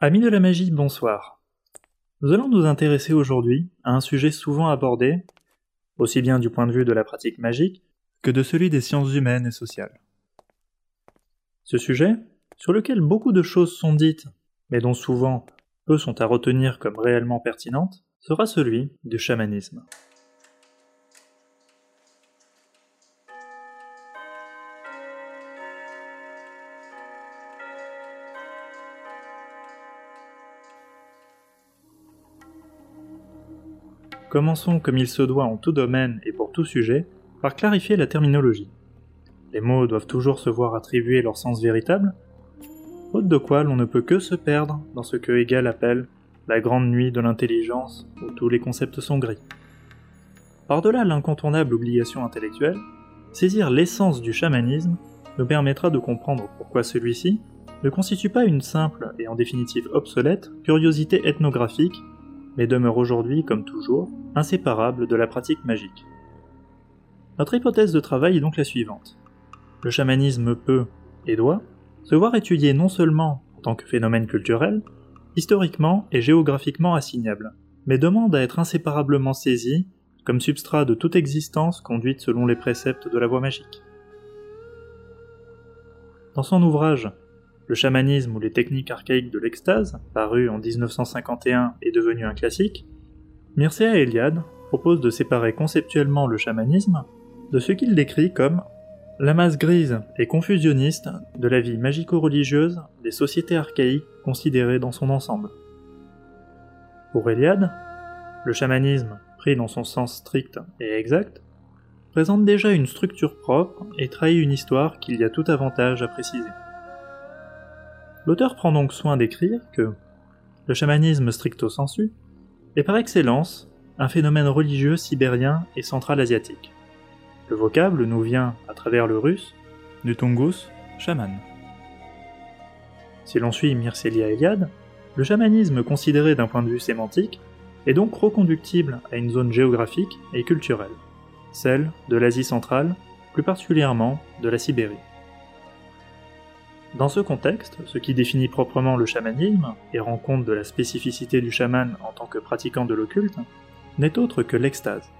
Amis de la magie, bonsoir. Nous allons nous intéresser aujourd'hui à un sujet souvent abordé, aussi bien du point de vue de la pratique magique que de celui des sciences humaines et sociales. Ce sujet, sur lequel beaucoup de choses sont dites, mais dont souvent peu sont à retenir comme réellement pertinentes, sera celui du chamanisme. Commençons comme il se doit en tout domaine et pour tout sujet, par clarifier la terminologie. Les mots doivent toujours se voir attribuer leur sens véritable, faute de quoi l'on ne peut que se perdre dans ce que Hegel appelle la grande nuit de l'intelligence, où tous les concepts sont gris. Par-delà l'incontournable obligation intellectuelle, saisir l'essence du chamanisme nous permettra de comprendre pourquoi celui-ci ne constitue pas une simple et en définitive obsolète curiosité ethnographique mais demeure aujourd'hui, comme toujours, inséparable de la pratique magique. Notre hypothèse de travail est donc la suivante. Le chamanisme peut, et doit, se voir étudié non seulement en tant que phénomène culturel, historiquement et géographiquement assignable, mais demande à être inséparablement saisi comme substrat de toute existence conduite selon les préceptes de la voie magique. Dans son ouvrage le chamanisme ou les techniques archaïques de l'extase, paru en 1951 et devenu un classique, Mircea Eliade propose de séparer conceptuellement le chamanisme de ce qu'il décrit comme la masse grise et confusionniste de la vie magico-religieuse des sociétés archaïques considérées dans son ensemble. Pour Eliade, le chamanisme, pris dans son sens strict et exact, présente déjà une structure propre et trahit une histoire qu'il y a tout avantage à préciser. L'auteur prend donc soin d'écrire que le chamanisme stricto sensu est par excellence un phénomène religieux sibérien et central-asiatique. Le vocable nous vient, à travers le russe, du tongus chaman. Si l'on suit Mircea Eliade, le chamanisme considéré d'un point de vue sémantique est donc reconductible à une zone géographique et culturelle, celle de l'Asie centrale, plus particulièrement de la Sibérie. Dans ce contexte, ce qui définit proprement le chamanisme, et rend compte de la spécificité du chaman en tant que pratiquant de l'occulte, n'est autre que l'extase.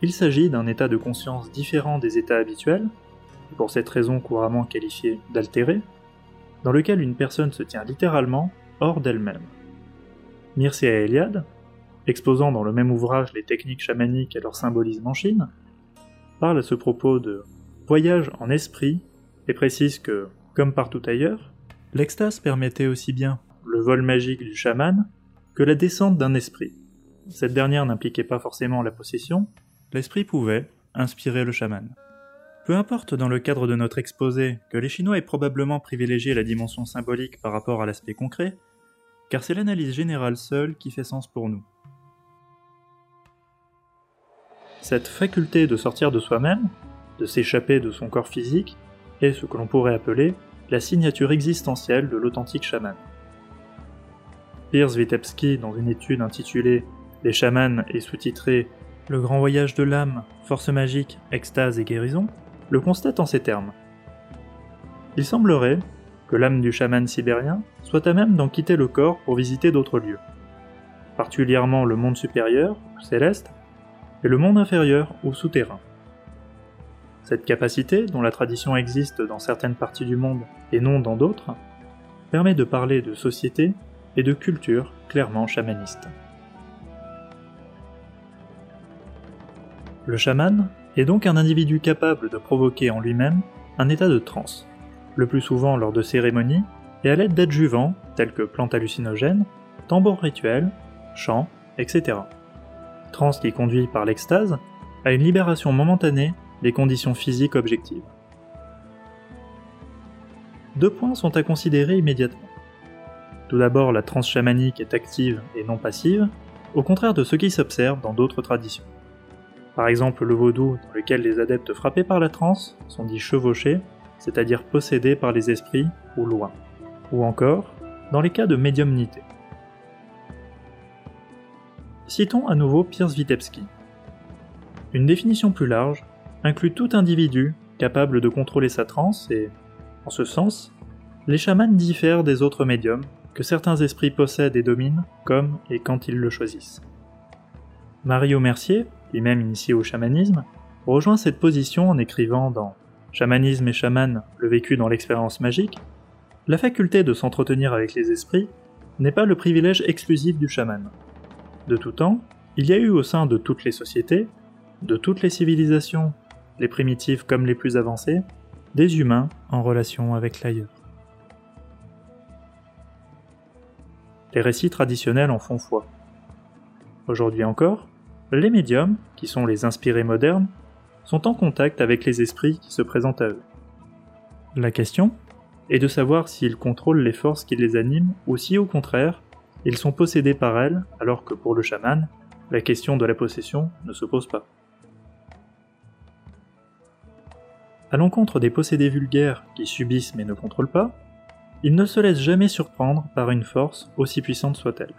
Il s'agit d'un état de conscience différent des états habituels, et pour cette raison couramment qualifié d'altéré, dans lequel une personne se tient littéralement hors d'elle-même. Mircea Eliade, exposant dans le même ouvrage les techniques chamaniques et leur symbolisme en Chine, parle à ce propos de voyage en esprit et précise que comme partout ailleurs, l'extase permettait aussi bien le vol magique du chaman que la descente d'un esprit. Cette dernière n'impliquait pas forcément la possession, l'esprit pouvait inspirer le chaman. Peu importe dans le cadre de notre exposé que les Chinois aient probablement privilégié la dimension symbolique par rapport à l'aspect concret, car c'est l'analyse générale seule qui fait sens pour nous. Cette faculté de sortir de soi-même, de s'échapper de son corps physique, est ce que l'on pourrait appeler la signature existentielle de l'authentique chaman. Pierce Vitebsky, dans une étude intitulée Les chamans et sous-titrée Le grand voyage de l'âme, force magique, extase et guérison, le constate en ces termes. Il semblerait que l'âme du chaman sibérien soit à même d'en quitter le corps pour visiter d'autres lieux, particulièrement le monde supérieur, céleste, et le monde inférieur, ou souterrain. Cette capacité, dont la tradition existe dans certaines parties du monde et non dans d'autres, permet de parler de société et de culture clairement chamanistes. Le chaman est donc un individu capable de provoquer en lui-même un état de transe, le plus souvent lors de cérémonies et à l'aide d'adjuvants tels que plantes hallucinogènes, tambours rituels, chants, etc. Transe qui conduit par l'extase à une libération momentanée des conditions physiques objectives. Deux points sont à considérer immédiatement. Tout d'abord, la transe chamanique est active et non passive, au contraire de ce qui s'observe dans d'autres traditions. Par exemple, le vaudou, dans lequel les adeptes frappés par la transe sont dits chevauchés, c'est-à-dire possédés par les esprits ou loin. Ou encore, dans les cas de médiumnité. Citons à nouveau Pierce Vitebsky. Une définition plus large inclut tout individu capable de contrôler sa transe et, en ce sens, les chamans diffèrent des autres médiums que certains esprits possèdent et dominent, comme et quand ils le choisissent. Mario Mercier, lui-même initié au chamanisme, rejoint cette position en écrivant dans Chamanisme et chaman, le vécu dans l'expérience magique, la faculté de s'entretenir avec les esprits n'est pas le privilège exclusif du chaman. De tout temps, il y a eu au sein de toutes les sociétés, de toutes les civilisations, les primitives comme les plus avancées, des humains en relation avec l'ailleurs. Les récits traditionnels en font foi. Aujourd'hui encore, les médiums, qui sont les inspirés modernes, sont en contact avec les esprits qui se présentent à eux. La question est de savoir s'ils contrôlent les forces qui les animent ou si au contraire, ils sont possédés par elles alors que pour le chaman, la question de la possession ne se pose pas. À l'encontre des possédés vulgaires qui subissent mais ne contrôlent pas, ils ne se laissent jamais surprendre par une force aussi puissante soit-elle.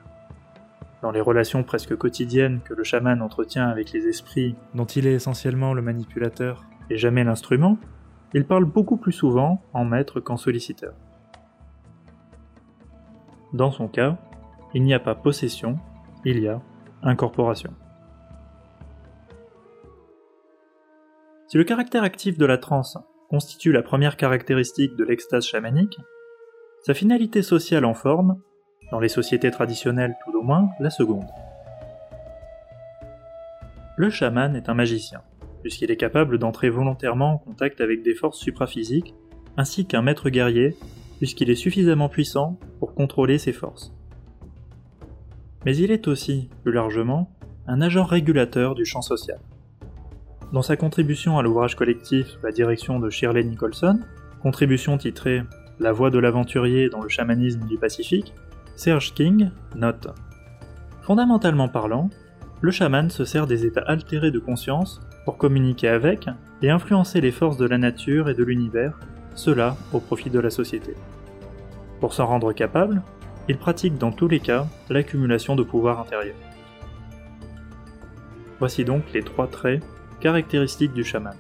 Dans les relations presque quotidiennes que le chaman entretient avec les esprits, dont il est essentiellement le manipulateur et jamais l'instrument, il parle beaucoup plus souvent en maître qu'en solliciteur. Dans son cas, il n'y a pas possession, il y a incorporation. Si le caractère actif de la transe constitue la première caractéristique de l'extase chamanique, sa finalité sociale en forme, dans les sociétés traditionnelles tout au moins, la seconde. Le chaman est un magicien, puisqu'il est capable d'entrer volontairement en contact avec des forces supraphysiques, ainsi qu'un maître guerrier, puisqu'il est suffisamment puissant pour contrôler ses forces. Mais il est aussi, plus largement, un agent régulateur du champ social. Dans sa contribution à l'ouvrage collectif sous la direction de Shirley Nicholson, contribution titrée La voix de l'aventurier dans le chamanisme du Pacifique, Serge King note Fondamentalement parlant, le chaman se sert des états altérés de conscience pour communiquer avec et influencer les forces de la nature et de l'univers, cela au profit de la société. Pour s'en rendre capable, il pratique dans tous les cas l'accumulation de pouvoir intérieur. Voici donc les trois traits caractéristiques du chaman.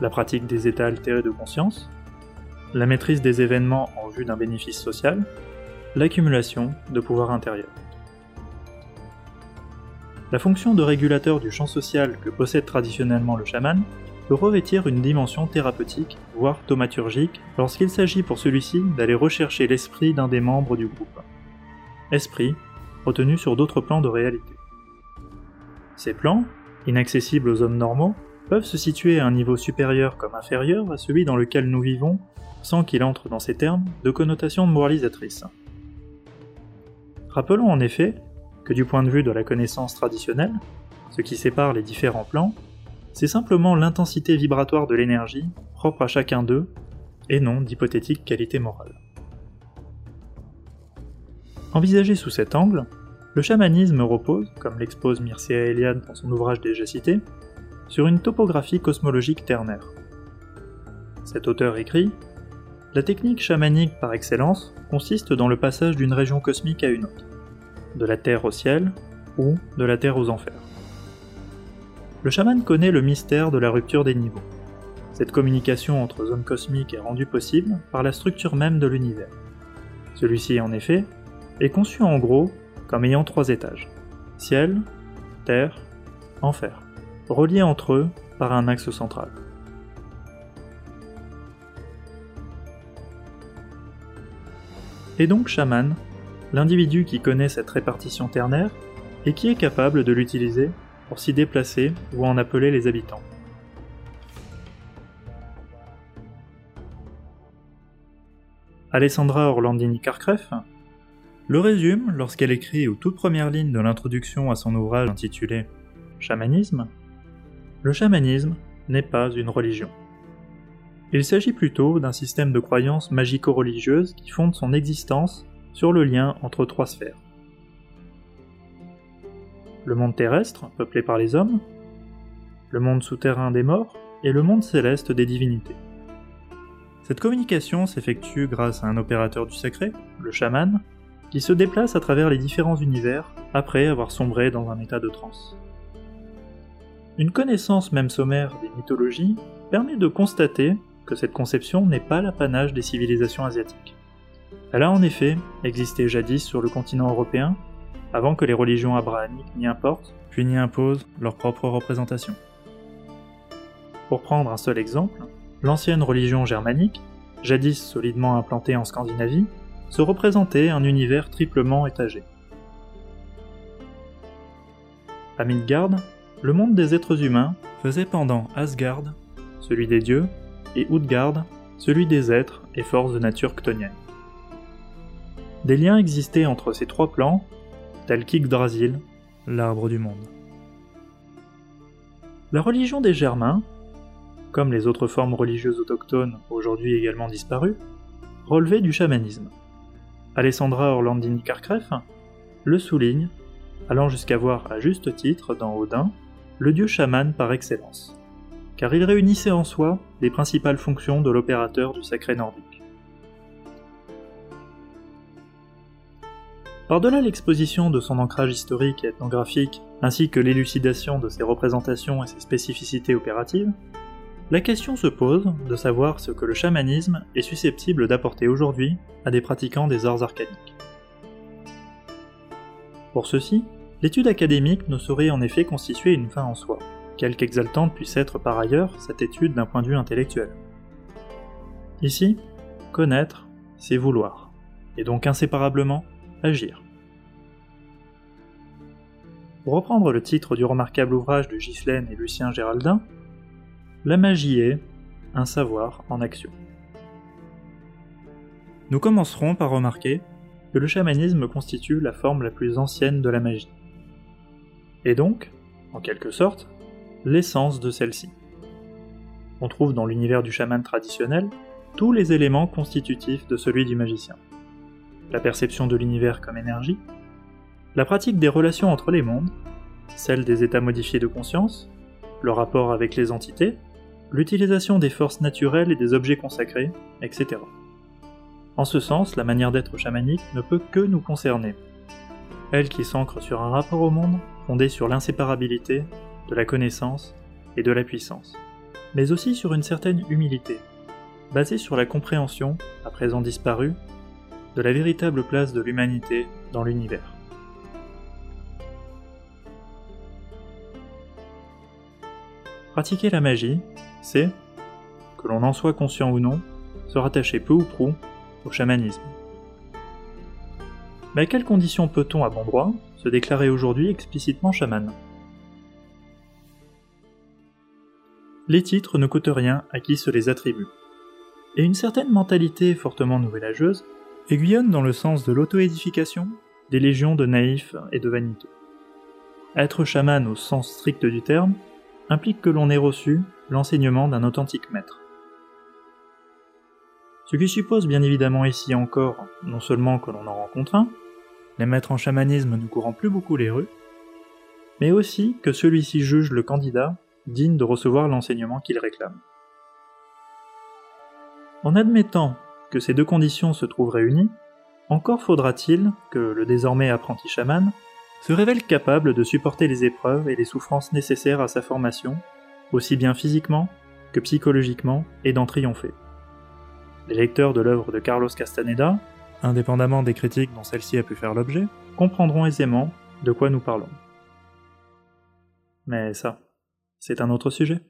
La pratique des états altérés de conscience, la maîtrise des événements en vue d'un bénéfice social, l'accumulation de pouvoir intérieur. La fonction de régulateur du champ social que possède traditionnellement le chaman peut revêtir une dimension thérapeutique, voire thaumaturgique, lorsqu'il s'agit pour celui-ci d'aller rechercher l'esprit d'un des membres du groupe. Esprit, retenu sur d'autres plans de réalité. Ces plans, inaccessibles aux hommes normaux, peuvent se situer à un niveau supérieur comme inférieur à celui dans lequel nous vivons, sans qu'il entre dans ces termes de connotation moralisatrice. Rappelons en effet que du point de vue de la connaissance traditionnelle, ce qui sépare les différents plans, c'est simplement l'intensité vibratoire de l'énergie propre à chacun d'eux, et non d'hypothétique qualité morale. Envisagé sous cet angle, le chamanisme repose, comme l'expose Mircea Eliade dans son ouvrage déjà cité, sur une topographie cosmologique ternaire. Cet auteur écrit La technique chamanique par excellence consiste dans le passage d'une région cosmique à une autre, de la Terre au ciel ou de la Terre aux enfers. Le chaman connaît le mystère de la rupture des niveaux. Cette communication entre zones cosmiques est rendue possible par la structure même de l'univers. Celui-ci, en effet, est conçu en gros comme ayant trois étages. Ciel, terre, enfer, reliés entre eux par un axe central. Et donc chaman, l'individu qui connaît cette répartition ternaire et qui est capable de l'utiliser pour s'y déplacer ou en appeler les habitants. Alessandra Orlandini Carcreff le résume lorsqu'elle écrit aux toutes premières lignes de l'introduction à son ouvrage intitulé Chamanisme. Le chamanisme n'est pas une religion. Il s'agit plutôt d'un système de croyances magico-religieuses qui fonde son existence sur le lien entre trois sphères. Le monde terrestre, peuplé par les hommes, le monde souterrain des morts et le monde céleste des divinités. Cette communication s'effectue grâce à un opérateur du sacré, le chaman, qui se déplace à travers les différents univers après avoir sombré dans un état de transe. Une connaissance même sommaire des mythologies permet de constater que cette conception n'est pas l'apanage des civilisations asiatiques. Elle a en effet existé jadis sur le continent européen, avant que les religions abrahamiques n'y importent, puis n'y imposent leur propre représentation. Pour prendre un seul exemple, l'ancienne religion germanique, jadis solidement implantée en Scandinavie, se représentait un univers triplement étagé. À Midgard, le monde des êtres humains faisait pendant Asgard, celui des dieux, et Utgard, celui des êtres et forces de nature chtoniennes. Des liens existaient entre ces trois plans, tels qu'Yggdrasil, l'arbre du monde. La religion des Germains, comme les autres formes religieuses autochtones aujourd'hui également disparues, relevait du chamanisme. Alessandra Orlandini Karkref le souligne, allant jusqu'à voir à juste titre dans Odin le dieu chaman par excellence, car il réunissait en soi les principales fonctions de l'opérateur du sacré nordique. Par-delà l'exposition de son ancrage historique et ethnographique, ainsi que l'élucidation de ses représentations et ses spécificités opératives, la question se pose de savoir ce que le chamanisme est susceptible d'apporter aujourd'hui à des pratiquants des arts arcaniques. Pour ceci, l'étude académique ne saurait en effet constituer une fin en soi, quelque exaltante puisse être par ailleurs cette étude d'un point de vue intellectuel. Ici, connaître, c'est vouloir, et donc inséparablement agir. Pour reprendre le titre du remarquable ouvrage de Ghislaine et Lucien Géraldin, la magie est un savoir en action. Nous commencerons par remarquer que le chamanisme constitue la forme la plus ancienne de la magie. Et donc, en quelque sorte, l'essence de celle-ci. On trouve dans l'univers du chaman traditionnel tous les éléments constitutifs de celui du magicien. La perception de l'univers comme énergie, la pratique des relations entre les mondes, celle des états modifiés de conscience, le rapport avec les entités, l'utilisation des forces naturelles et des objets consacrés, etc. En ce sens, la manière d'être chamanique ne peut que nous concerner. Elle qui s'ancre sur un rapport au monde fondé sur l'inséparabilité, de la connaissance et de la puissance, mais aussi sur une certaine humilité, basée sur la compréhension, à présent disparue, de la véritable place de l'humanité dans l'univers. Pratiquer la magie, c'est, que l'on en soit conscient ou non, se rattacher peu ou prou au chamanisme. Mais à quelles conditions peut-on, à bon droit, se déclarer aujourd'hui explicitement chaman? Les titres ne coûtent rien à qui se les attribue. Et une certaine mentalité fortement nouvelageuse aiguillonne dans le sens de l'auto-édification des légions de naïfs et de vaniteux. Être chaman au sens strict du terme implique que l'on ait reçu l'enseignement d'un authentique maître. Ce qui suppose bien évidemment ici encore non seulement que l'on en rencontre un, les maîtres en chamanisme ne courant plus beaucoup les rues, mais aussi que celui-ci juge le candidat digne de recevoir l'enseignement qu'il réclame. En admettant que ces deux conditions se trouvent réunies, encore faudra-t-il que le désormais apprenti chaman se révèle capable de supporter les épreuves et les souffrances nécessaires à sa formation aussi bien physiquement que psychologiquement, et d'en triompher. Les lecteurs de l'œuvre de Carlos Castaneda, indépendamment des critiques dont celle-ci a pu faire l'objet, comprendront aisément de quoi nous parlons. Mais ça, c'est un autre sujet.